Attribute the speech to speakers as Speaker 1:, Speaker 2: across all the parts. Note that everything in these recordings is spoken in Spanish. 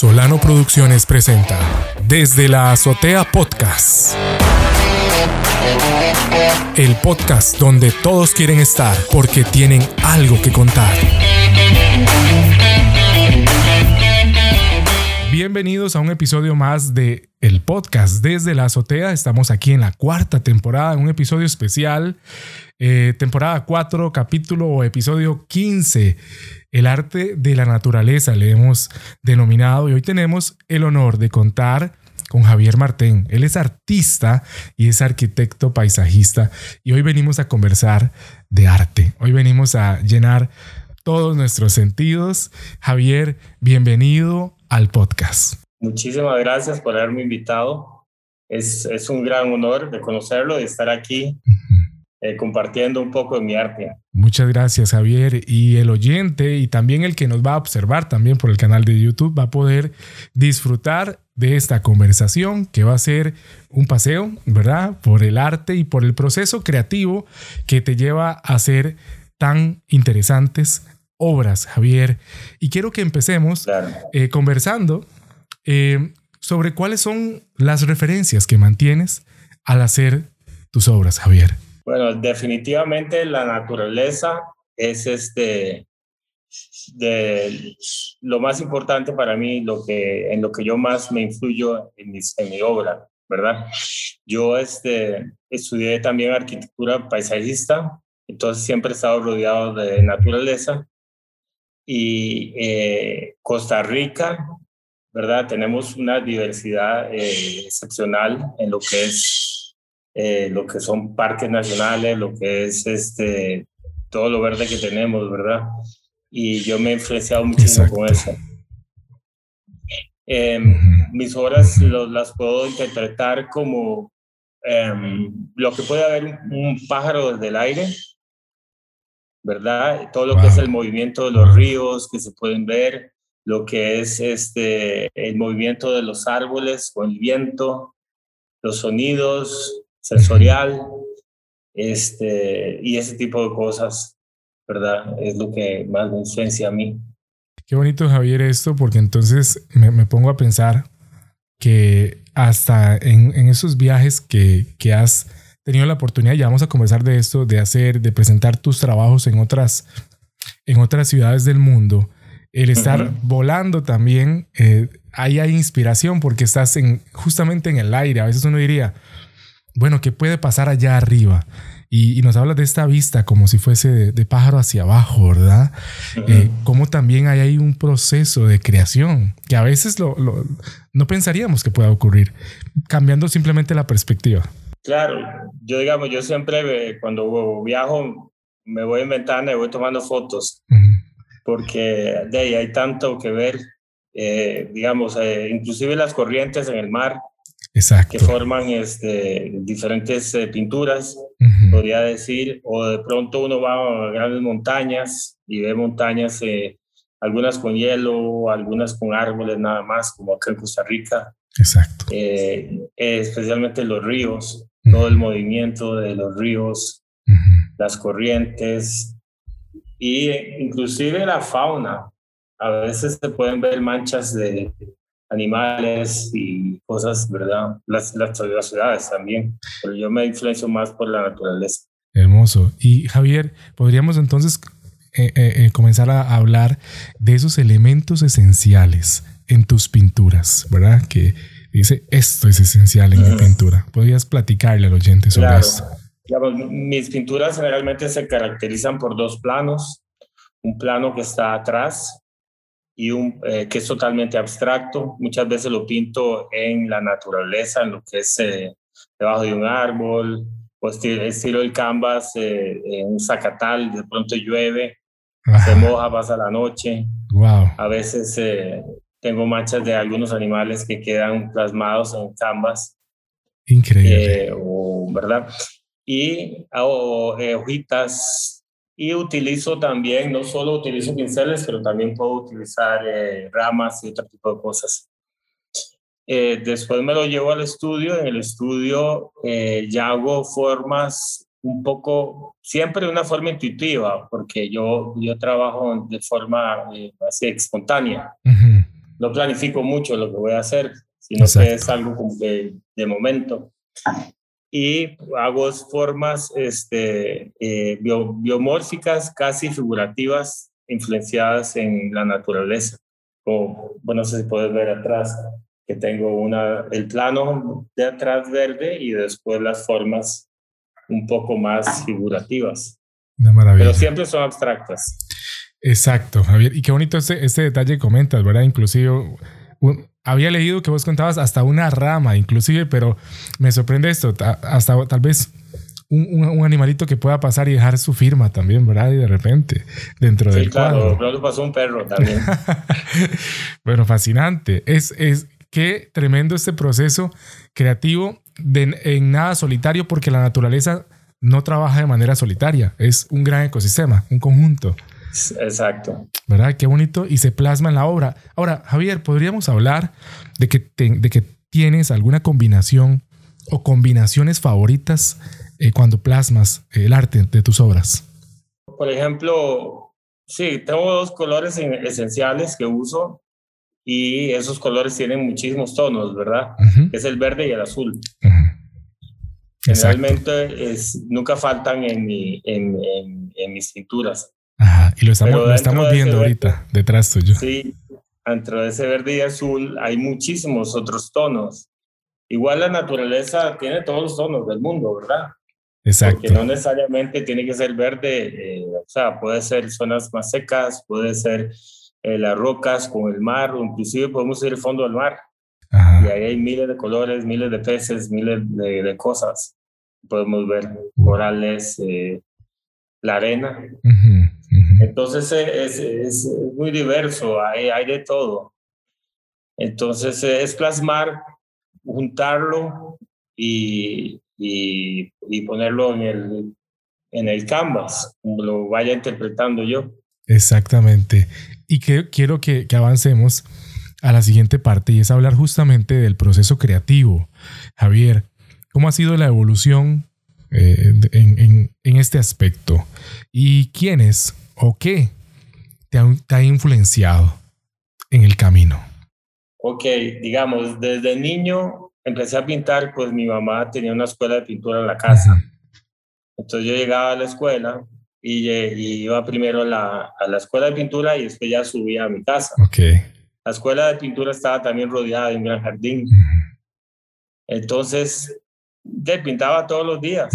Speaker 1: Solano Producciones presenta Desde la Azotea Podcast. El podcast donde todos quieren estar porque tienen algo que contar. Bienvenidos a un episodio más de el podcast desde la azotea. Estamos aquí en la cuarta temporada, un episodio especial, eh, temporada 4, capítulo o episodio 15. El arte de la naturaleza le hemos denominado y hoy tenemos el honor de contar con Javier Martén. Él es artista y es arquitecto paisajista y hoy venimos a conversar de arte. Hoy venimos a llenar todos nuestros sentidos. Javier, bienvenido al podcast.
Speaker 2: Muchísimas gracias por haberme invitado. Es, es un gran honor de conocerlo, de estar aquí eh, compartiendo un poco de mi arte.
Speaker 1: Muchas gracias, Javier. Y el oyente y también el que nos va a observar también por el canal de YouTube va a poder disfrutar de esta conversación que va a ser un paseo, ¿verdad? Por el arte y por el proceso creativo que te lleva a hacer tan interesantes obras, Javier. Y quiero que empecemos eh, conversando eh, sobre cuáles son las referencias que mantienes al hacer tus obras, Javier.
Speaker 2: Bueno, definitivamente la naturaleza es este de lo más importante para mí, lo que en lo que yo más me influyo en, en mi obra, ¿verdad? Yo este, estudié también arquitectura paisajista, entonces siempre he estado rodeado de naturaleza y eh, Costa Rica, ¿verdad? Tenemos una diversidad eh, excepcional en lo que es eh, lo que son parques nacionales, lo que es este todo lo verde que tenemos, ¿verdad? Y yo me he influenciado muchísimo con eso. Em, mis obras las puedo interpretar como em, lo que puede haber un pájaro desde el aire, ¿verdad? Todo lo que es el movimiento de los ríos que se pueden ver, lo que es este, el movimiento de los árboles o el viento, los sonidos, sensorial, este, y ese tipo de cosas, ¿verdad? Es lo que más me influencia a mí.
Speaker 1: Qué bonito, Javier, esto, porque entonces me, me pongo a pensar que hasta en, en esos viajes que, que has tenido la oportunidad, ya vamos a conversar de esto, de hacer, de presentar tus trabajos en otras, en otras ciudades del mundo, el estar volando también, eh, ahí hay inspiración porque estás en, justamente en el aire. A veces uno diría, bueno, ¿qué puede pasar allá arriba? Y, nos habla de esta vista como si fuese de, pájaro hacia abajo, ¿verdad? Eh, como también hay ahí un proceso de creación que a veces lo, no pensaríamos que pueda ocurrir, cambiando simplemente la perspectiva.
Speaker 2: Claro, yo digamos, yo siempre cuando viajo me voy en ventana y voy tomando fotos, porque de ahí hay tanto que ver, eh, digamos, eh, inclusive las corrientes en el mar, que forman este, diferentes eh, pinturas, podría decir, o de pronto uno va a grandes montañas y ve montañas, algunas con hielo, algunas con árboles nada más, como acá en Costa Rica.
Speaker 1: Exacto.
Speaker 2: especialmente los ríos todo el movimiento de los ríos, las corrientes y inclusive la fauna. A veces se pueden ver manchas de animales y cosas, ¿verdad? Las, las, ciudades también, pero yo me influencio más por la naturaleza.
Speaker 1: Hermoso. Y Javier, podríamos entonces eh, eh, eh, comenzar a hablar de esos elementos esenciales en tus pinturas, ¿verdad? Que dice, esto es esencial en mi pintura. ¿Podrías platicarle al oyente sobre esto?
Speaker 2: mis pinturas generalmente se caracterizan por dos planos. Un plano que está atrás y un eh, que es totalmente abstracto. Muchas veces lo pinto en la naturaleza, en lo que es eh, debajo de un árbol, o estilo, estilo el canvas eh, en un zacatal, de pronto llueve, se moja, pasa la noche.
Speaker 1: Wow.
Speaker 2: A veces tengo manchas de algunos animales que quedan plasmados en canvas.
Speaker 1: Increíble.
Speaker 2: Eh, ¿Verdad? Y hago eh, hojitas y utilizo también, no solo utilizo pinceles, pero también puedo utilizar eh, ramas y otro tipo de cosas. después me lo llevo al estudio. En el estudio ya hago formas un poco, siempre de una forma intuitiva, porque yo, yo trabajo de forma así espontánea. no planifico mucho lo que voy a hacer, sino que es algo como que de momento. Y hago formas este, eh, biomórficas, casi figurativas, influenciadas en la naturaleza. Como, bueno, no sé si puedes ver atrás, que tengo una, el plano de atrás verde y después las formas un poco más figurativas.
Speaker 1: Una maravilla.
Speaker 2: Pero siempre son abstractas.
Speaker 1: Exacto, Javier. Y qué bonito este, este detalle que comentas, ¿verdad? Inclusive, había leído que vos contabas hasta una rama, inclusive, pero me sorprende esto, hasta tal vez un, un, animalito que pueda pasar y dejar su firma también, ¿verdad? Y de repente, dentro del
Speaker 2: claro, cuadro. pasó un perro también.
Speaker 1: bueno, fascinante. Es, es, qué tremendo este proceso creativo de, en nada solitario, porque la naturaleza no trabaja de manera solitaria, es un gran ecosistema, un conjunto.
Speaker 2: Exacto.
Speaker 1: ¿Verdad? Qué bonito y se plasma en la obra. Ahora, Javier, podríamos hablar de que, de que tienes alguna combinación o combinaciones favoritas eh, cuando plasmas el arte de tus obras.
Speaker 2: Por ejemplo, sí, tengo dos colores esenciales que uso y esos colores tienen muchísimos tonos, ¿verdad? Es el verde y el azul. Generalmente es, nunca faltan en, mi, en, en, mis pinturas.
Speaker 1: Ajá, y lo estamos, lo estamos viendo ahorita detrás tuyo.
Speaker 2: Sí, dentro de ese verde y azul hay muchísimos otros tonos. Igual la naturaleza tiene todos los tonos del mundo, ¿verdad?
Speaker 1: Exacto.
Speaker 2: Porque no necesariamente tiene que ser verde, eh, o sea, puede ser zonas más secas, puede ser eh, las rocas con el mar, o inclusive podemos ir al fondo del mar. Y ahí hay miles de colores, miles de peces, miles de, cosas. Podemos ver corales, eh, la arena. Entonces eh, es, es, muy diverso, hay, hay de todo. Entonces es plasmar, juntarlo y, y, y, ponerlo en el, en el canvas, como lo vaya interpretando yo.
Speaker 1: Exactamente. Y que, quiero que, que avancemos a la siguiente parte y es hablar justamente del proceso creativo. Javier, ¿cómo ha sido la evolución eh, en, en, este aspecto? ¿Y quiénes o qué te ha, te ha, influenciado en el camino?
Speaker 2: Ok, digamos, desde niño empecé a pintar, pues mi mamá tenía una escuela de pintura en la casa. Entonces yo llegaba a la escuela y, y iba primero a la, a la, escuela de pintura y después ya subía a mi casa.
Speaker 1: Okay.
Speaker 2: La escuela de pintura estaba también rodeada de un gran jardín. Entonces, te pintaba todos los días.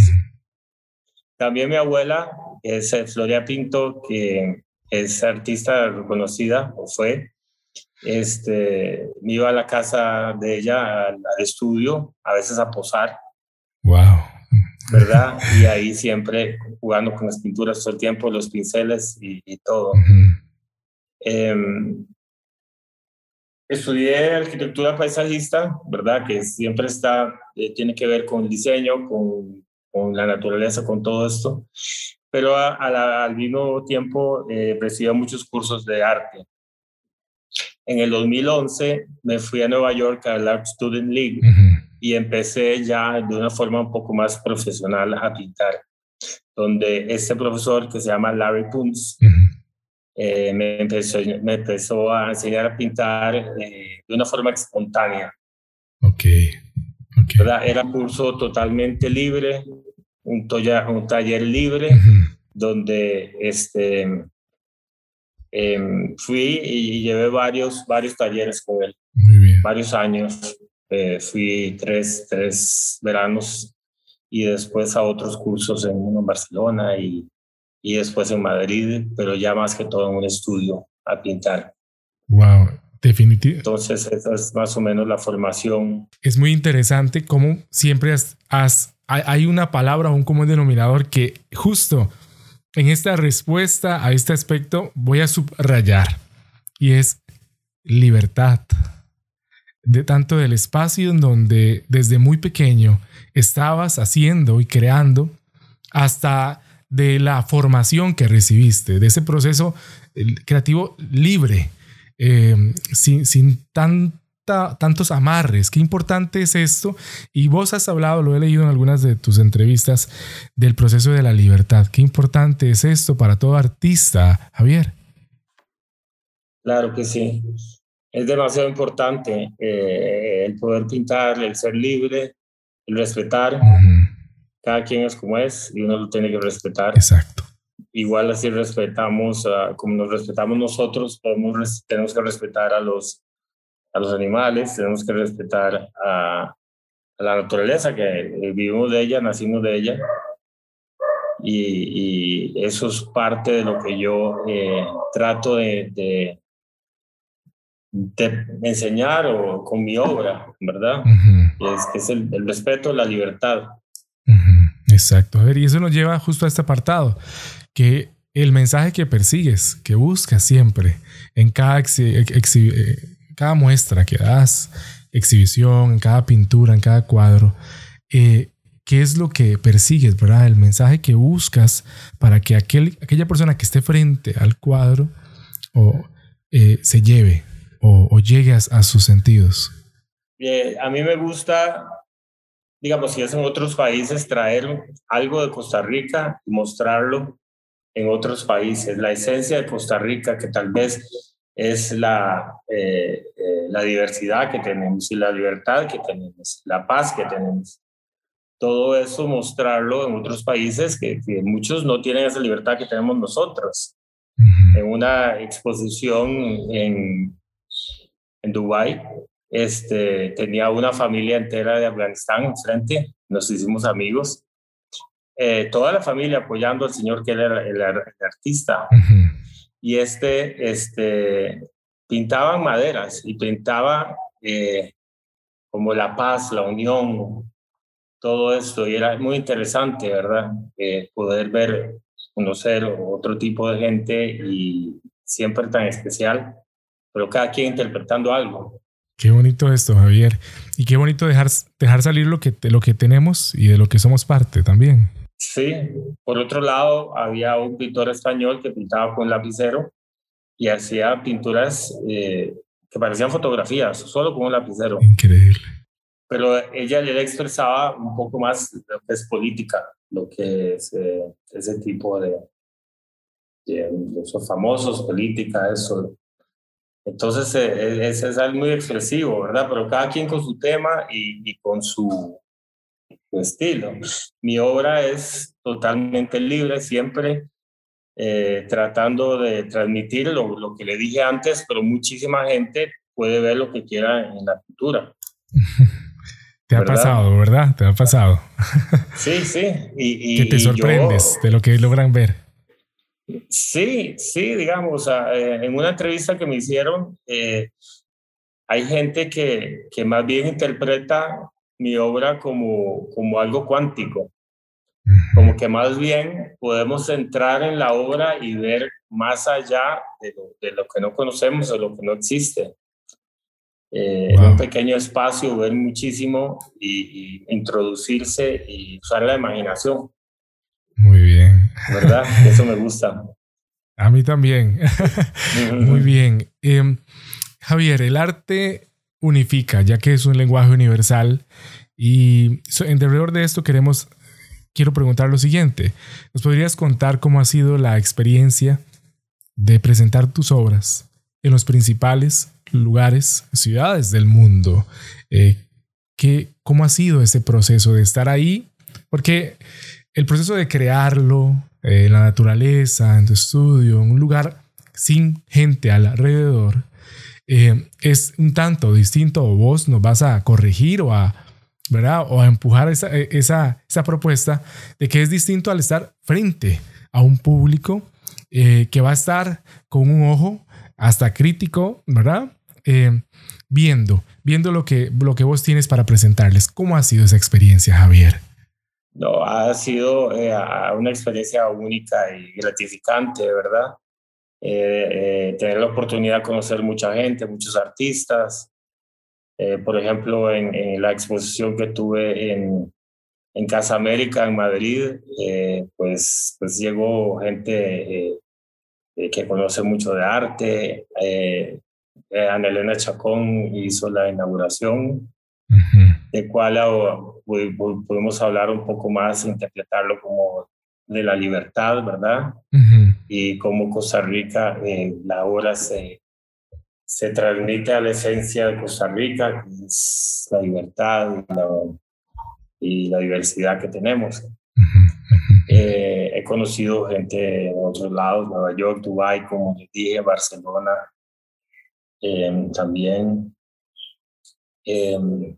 Speaker 2: También mi abuela, es eh, Floria Pinto, que es artista reconocida, o fue, este, me iba a la casa de ella, al, estudio, a veces a posar.
Speaker 1: Wow.
Speaker 2: ¿Verdad? Y ahí siempre jugando con las pinturas todo el tiempo, los pinceles y, todo. Estudié arquitectura paisajista, ¿verdad? Que siempre está, eh, tiene que ver con diseño, con, con, la naturaleza, con todo esto. Pero al mismo tiempo eh, recibí muchos cursos de arte. En el 2011 me fui a Nueva York al Art Student League y empecé ya de una forma un poco más profesional a pintar, donde este profesor que se llama Larry Punz, eh, me, empezó, me empezó a enseñar a pintar eh, de una forma espontánea.
Speaker 1: Ok.
Speaker 2: okay. Era curso totalmente libre, un, un taller libre, donde este, em, fui y llevé varios, varios talleres con él. Varios años. Eh, fui tres, tres veranos y después a otros cursos en uno en Barcelona y y después en Madrid, pero ya más que todo en un estudio a pintar.
Speaker 1: Wow, definitivamente.
Speaker 2: Entonces, esa es más o menos la formación.
Speaker 1: Es muy interesante cómo siempre has, hay una palabra un común denominador que justo en esta respuesta a este aspecto voy a subrayar y es libertad. De tanto del espacio en donde desde muy pequeño estabas haciendo y creando hasta de la formación que recibiste, de ese proceso creativo libre, eh, sin, sin tanta, tantos amarres. Qué importante es esto. Y vos has hablado, lo he leído en algunas de tus entrevistas, del proceso de la libertad. Qué importante es esto para todo artista, Javier.
Speaker 2: Claro que sí. es demasiado importante eh, el poder pintar, el ser libre, el respetar. Cada quien es como es y uno lo tiene que respetar.
Speaker 1: Exacto.
Speaker 2: Igual así respetamos, como nos respetamos nosotros, podemos, tenemos que respetar a los, a los animales, tenemos que respetar a, la naturaleza, que vivimos de ella, nacimos de ella. Y, eso es parte de lo que yo eh, trato de, de enseñar o con mi obra, ¿verdad? es, es el, respeto, la libertad.
Speaker 1: Exacto. A ver, y eso nos lleva justo a este apartado, que el mensaje que persigues, que buscas siempre en cada, eh, cada muestra que das, exhibición, en cada pintura, en cada cuadro, eh, ¿qué es lo que persigues, verdad? El mensaje que buscas para que aquel, aquella persona que esté frente al cuadro o, eh, se lleve o, llegues a, sus sentidos?
Speaker 2: a mí me gusta, digamos, si es en otros países, traer algo de Costa Rica y mostrarlo en otros países. La esencia de Costa Rica, que tal vez es la, eh, eh, la diversidad que tenemos y la libertad que tenemos, la paz que tenemos. Todo eso mostrarlo en otros países que, que muchos no tienen esa libertad que tenemos nosotros. En una exposición en, en Dubái, este, tenía una familia entera de Afganistán enfrente, nos hicimos amigos. Eh, toda la familia apoyando al señor que era el, artista. Y este, este, pintaban maderas y pintaba eh, como la paz, la unión, todo esto. Y era muy interesante, ¿verdad? Eh, poder ver, conocer otro tipo de gente y siempre tan especial pero cada quien interpretando algo.
Speaker 1: Qué bonito esto, Javier. Y qué bonito dejar, dejar salir lo que, lo que tenemos y de lo que somos parte también.
Speaker 2: Sí, por otro lado, había un pintor español que pintaba con lapicero y hacía pinturas eh, que parecían fotografías, solo con un lapicero.
Speaker 1: Increíble.
Speaker 2: Pero ella le expresaba un poco más lo que es política, lo que es eh, ese tipo de, de, de, esos famosos, política, eso. Entonces, eh, es, es, algo muy expresivo, ¿verdad? Pero cada quien con su tema y, con su, estilo. Mi obra es totalmente libre, siempre eh, tratando de transmitir lo, lo, que le dije antes, pero muchísima gente puede ver lo que quiera en la pintura.
Speaker 1: Te ha pasado, ¿verdad? Te ha pasado.
Speaker 2: Sí, sí. Y,
Speaker 1: que te sorprendes de lo que logran ver.
Speaker 2: Sí, sí, digamos, eh, en una entrevista que me hicieron, eh, hay gente que, que más bien interpreta mi obra como, como algo cuántico, como que más bien podemos entrar en la obra y ver más allá de lo, de lo que no conocemos o lo que no existe. Eh, en un pequeño espacio, ver muchísimo y, y introducirse y usar la imaginación.
Speaker 1: Muy bien.
Speaker 2: ¿Verdad? Eso me gusta.
Speaker 1: A mí también. Muy bien. Em, Javier, el arte unifica, ya que es un lenguaje universal. Y en alrededor de esto queremos, quiero preguntar lo siguiente. ¿Nos podrías contar cómo ha sido la experiencia de presentar tus obras en los principales lugares, ciudades del mundo? Eh, ¿Cómo ha sido ese proceso de estar ahí? Porque el proceso de crearlo en la naturaleza, en tu estudio, en un lugar sin gente alrededor, eh, es un tanto distinto o vos nos vas a corregir o a, ¿verdad? O a empujar esa, eh, esa, esa propuesta de que es distinto al estar frente a un público eh, que va a estar con un ojo hasta crítico, ¿verdad? viendo, viendo lo que, lo que vos tienes para presentarles. ¿Cómo ha sido esa experiencia, Javier?
Speaker 2: No, ha sido una experiencia única y gratificante, ¿verdad? Eh, eh, tener la oportunidad de conocer mucha gente, muchos artistas. por ejemplo, en, la exposición que tuve en, en Casa América, en Madrid, pues, pues llegó gente que conoce mucho de arte. Ana Elena Chacón hizo la inauguración de cual podemos hablar un poco más, interpretarlo como de la libertad, ¿verdad? Y cómo Costa Rica, eh, la obra se, se transmite a la esencia de Costa Rica, que es la libertad y la, diversidad que tenemos. Eh, he conocido gente en otros lados, Nueva York, Dubai, como les dije, Barcelona, eh, también. Eh,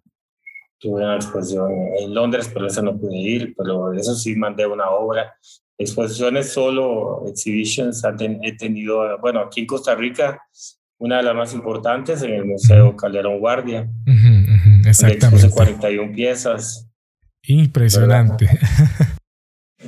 Speaker 2: tuve una exposición en Londres, pero esa no pude ir, pero eso sí mandé una obra. Exposiciones solo, exhibitions, he tenido, bueno, aquí en Costa Rica, una de las más importantes en el Museo Calderón Guardia.
Speaker 1: exactamente.
Speaker 2: 41 piezas.
Speaker 1: Impresionante.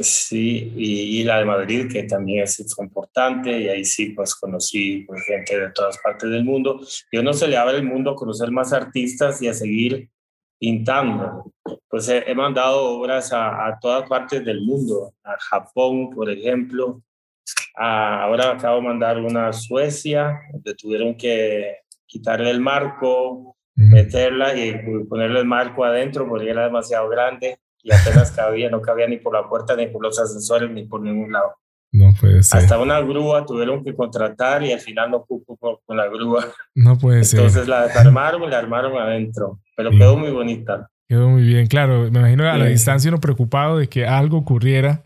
Speaker 2: Sí, y, la de Madrid, que también es importante, y ahí sí, pues conocí pues, gente de todas partes del mundo. Yo no se le abre el mundo a conocer más artistas y a seguir pintando. Pues he, mandado obras a, todas partes del mundo, a Japón, por ejemplo. ahora acabo de mandar una a Suecia, donde tuvieron que quitarle el marco, meterla y ponerle el marco adentro porque era demasiado grande y apenas cabía, no cabía ni por la puerta, ni por los ascensores, ni por ningún lado.
Speaker 1: No puede ser.
Speaker 2: Hasta una grúa tuvieron que contratar y al final no pudo con la grúa.
Speaker 1: No puede ser.
Speaker 2: Entonces la desarmaron y la armaron adentro, pero quedó muy bonita.
Speaker 1: Quedó muy bien, claro. Me imagino a la distancia uno preocupado de que algo ocurriera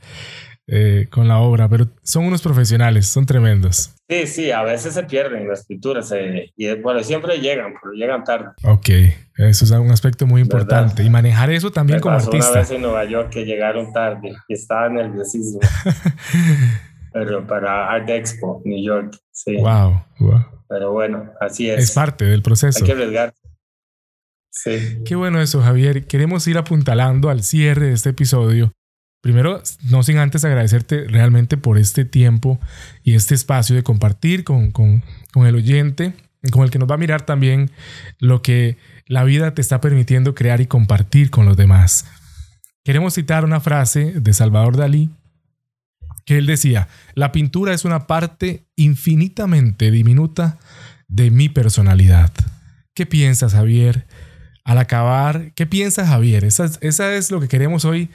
Speaker 1: eh, con la obra, pero son unos profesionales, son tremendos.
Speaker 2: Sí, sí, a veces se pierden las pinturas eh, y bueno, siempre llegan, pero llegan tarde.
Speaker 1: Ok, eso es un aspecto muy importante y manejar eso también como artista.
Speaker 2: Una vez en Nueva York que llegaron tarde y estaba nerviosísimo. pero para Art Expo, New York, sí.
Speaker 1: Wow, wow.
Speaker 2: Pero bueno, así es.
Speaker 1: Es parte del proceso.
Speaker 2: Hay que arriesgar. Sí.
Speaker 1: Qué bueno eso, Javier. Queremos ir apuntalando al cierre de este episodio Primero, no sin antes agradecerte realmente por este tiempo y este espacio de compartir con, con, con, el oyente, con el que nos va a mirar también lo que la vida te está permitiendo crear y compartir con los demás. Queremos citar una frase de Salvador Dalí que él decía, la pintura es una parte infinitamente diminuta de mi personalidad. ¿Qué piensas, Javier? Al acabar, ¿qué piensas, Javier? Esa, esa es lo que queremos hoy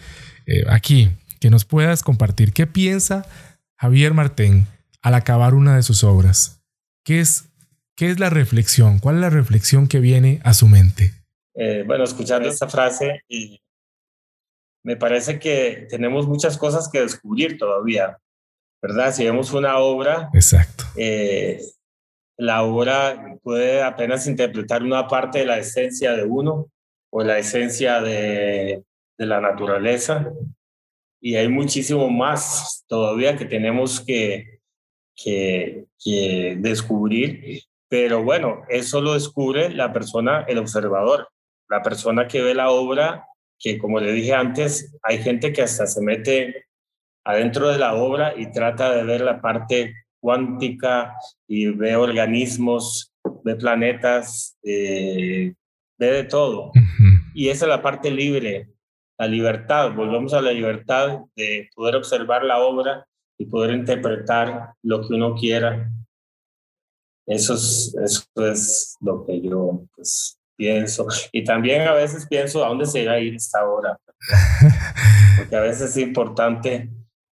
Speaker 1: eh, aquí, que nos puedas compartir qué piensa Javier Martín al acabar una de sus obras. ¿Qué es, qué es la reflexión? ¿Cuál es la reflexión que viene a su mente?
Speaker 2: Eh, bueno, escuchando esta frase, y me parece que tenemos muchas cosas que descubrir todavía, ¿verdad? Si vemos una obra,
Speaker 1: Exacto.
Speaker 2: Eh, la obra puede apenas interpretar una parte de la esencia de uno o la esencia de, de la naturaleza. Y hay muchísimo más todavía que tenemos que, que, descubrir, pero bueno, eso lo descubre la persona, el observador, la persona que ve la obra, que como le dije antes, hay gente que hasta se mete adentro de la obra y trata de ver la parte cuántica y ve organismos, ve planetas, eh, ve de todo. Y esa es la parte libre la libertad, volvemos a la libertad de poder observar la obra y poder interpretar lo que uno quiera. Eso es, eso es lo que yo pues, pienso. Y también a veces pienso a dónde se irá a ir esta obra. Porque a veces es importante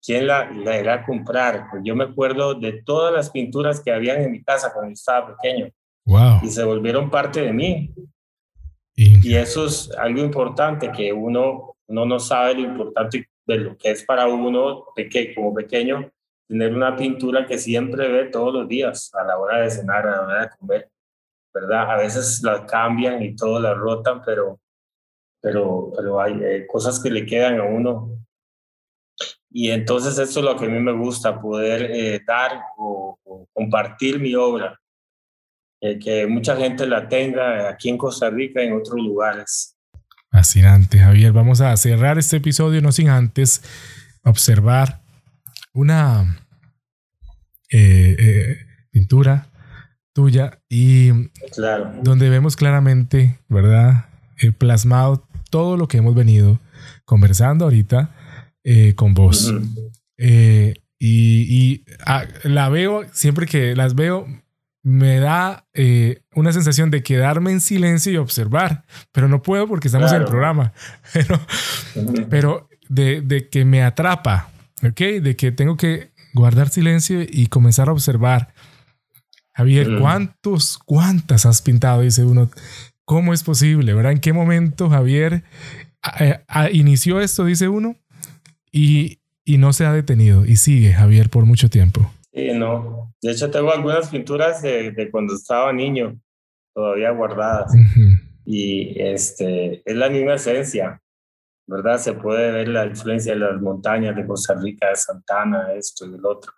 Speaker 2: quién la, la irá a comprar. Yo me acuerdo de todas las pinturas que habían en mi casa cuando estaba pequeño.
Speaker 1: Wow.
Speaker 2: Y se volvieron parte de mí. Y eso es algo importante que uno uno no sabe lo importante de lo que es para uno que como pequeño tener una pintura que siempre ve todos los días a la hora de cenar, a la hora de comer, ¿verdad? A veces la cambian y todo la rotan, pero, pero, pero hay eh, cosas que le quedan a uno. Y entonces eso es lo que a mí me gusta, poder eh, dar o, compartir mi obra, eh, que mucha gente la tenga aquí en Costa Rica y en otros lugares.
Speaker 1: Fascinante, Javier. Vamos a cerrar este episodio no sin antes observar una eh, pintura tuya y donde vemos claramente, ¿verdad? Plasmado todo lo que hemos venido conversando ahorita con vos. y, y ah, la veo, siempre que las veo, me da eh, una sensación de quedarme en silencio y observar, pero no puedo porque estamos en el programa, pero, pero de, de, que me atrapa, ¿ok? De que tengo que guardar silencio y comenzar a observar Javier. ¿cuántos, cuántas has pintado? Dice uno. ¿Cómo es posible? ¿Verdad? ¿En qué momento Javier a- a- inició esto? Dice uno. Y, y no se ha detenido. Y sigue Javier por mucho tiempo.
Speaker 2: Sí, no. De hecho, tengo algunas pinturas de, de cuando estaba niño todavía guardadas. Y este, es la misma esencia, ¿verdad? Se puede ver la influencia de las montañas de Costa Rica, de Santana, esto y el otro.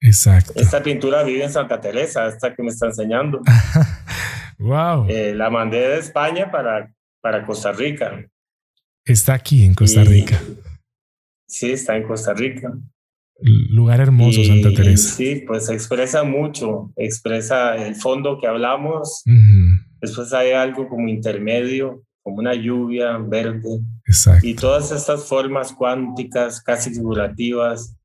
Speaker 1: Exacto.
Speaker 2: Esta pintura vive en Santa Teresa, esta que me está enseñando.
Speaker 1: wow.
Speaker 2: Eh, la mandé de España para, para Costa Rica.
Speaker 1: Está aquí en Costa
Speaker 2: Y-
Speaker 1: Rica.
Speaker 2: Sí, está en Costa Rica.
Speaker 1: Lugar hermoso,
Speaker 2: Y-
Speaker 1: Santa Teresa.
Speaker 2: Sí, pues expresa mucho, expresa el fondo que hablamos.
Speaker 1: Ujú.
Speaker 2: Después hay algo como intermedio, como una lluvia verde.
Speaker 1: Exacto.
Speaker 2: Y todas estas formas cuánticas, casi figurativas,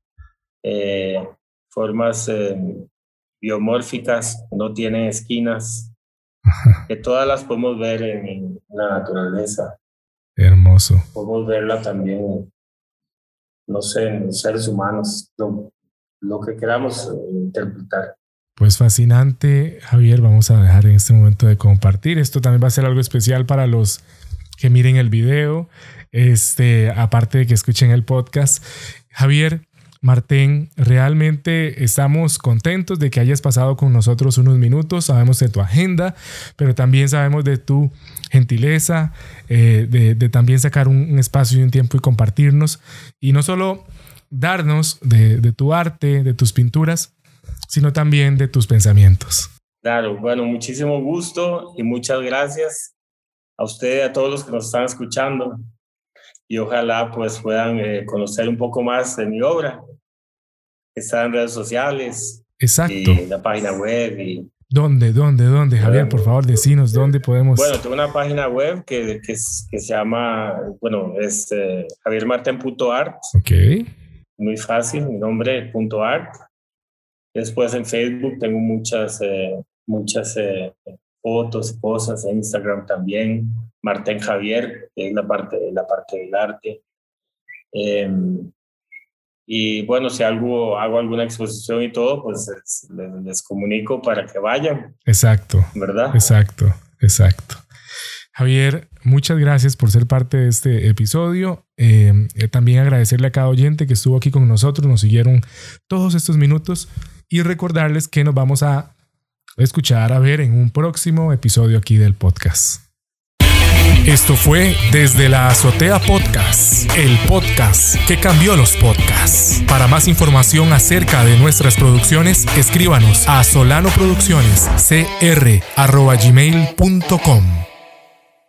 Speaker 2: eh, formas eh, biomórficas, no tienen esquinas,
Speaker 1: Ajá.
Speaker 2: que todas las podemos ver en, en la naturaleza.
Speaker 1: Hermoso.
Speaker 2: Podemos verla también, no sé, los seres humanos, lo, lo que queramos eh, interpretar.
Speaker 1: Pues fascinante, Javier. Vamos a dejar en este momento de compartir. Esto también va a ser algo especial para los que miren el video, este, aparte de que escuchen el podcast. Javier, Martín, realmente estamos contentos de que hayas pasado con nosotros unos minutos. Sabemos de tu agenda, pero también sabemos de tu gentileza, eh, de, también sacar un, espacio y un tiempo y compartirnos. Y no solo darnos de, tu arte, de tus pinturas, sino también de tus pensamientos.
Speaker 2: Claro, bueno, muchísimo gusto y muchas gracias a usted a todos los que nos están escuchando. Y ojalá pues puedan eh, conocer un poco más de mi obra. Está en redes sociales
Speaker 1: Exacto.
Speaker 2: y en la página web. Y,
Speaker 1: ¿Dónde, dónde, dónde? Javier, por favor, decinos dónde podemos.
Speaker 2: bueno, tengo una página web que, que, es- que se llama, bueno, es eh, javiermarten.art.
Speaker 1: Ok.
Speaker 2: Muy fácil, mi nombre, punto art. Después en Facebook tengo muchas, eh, muchas eh, fotos, cosas, en Instagram también. Martín Javier, que es la parte, la parte del arte. Eh, y bueno, si algo, hago alguna exposición y todo, pues es- les, les comunico para que vayan,
Speaker 1: Exacto,
Speaker 2: ¿verdad?
Speaker 1: exacto, exacto. Javier, muchas gracias por ser parte de este episodio. Eh, eh, también agradecerle a cada oyente que estuvo aquí con nosotros, nos siguieron todos estos minutos y recordarles que nos vamos a escuchar, a ver en un próximo episodio aquí del podcast. Esto fue Desde la Azotea Podcast, el podcast que cambió los podcasts. Para más información acerca de nuestras producciones, escríbanos a solanoproduccionescr.gmail.com.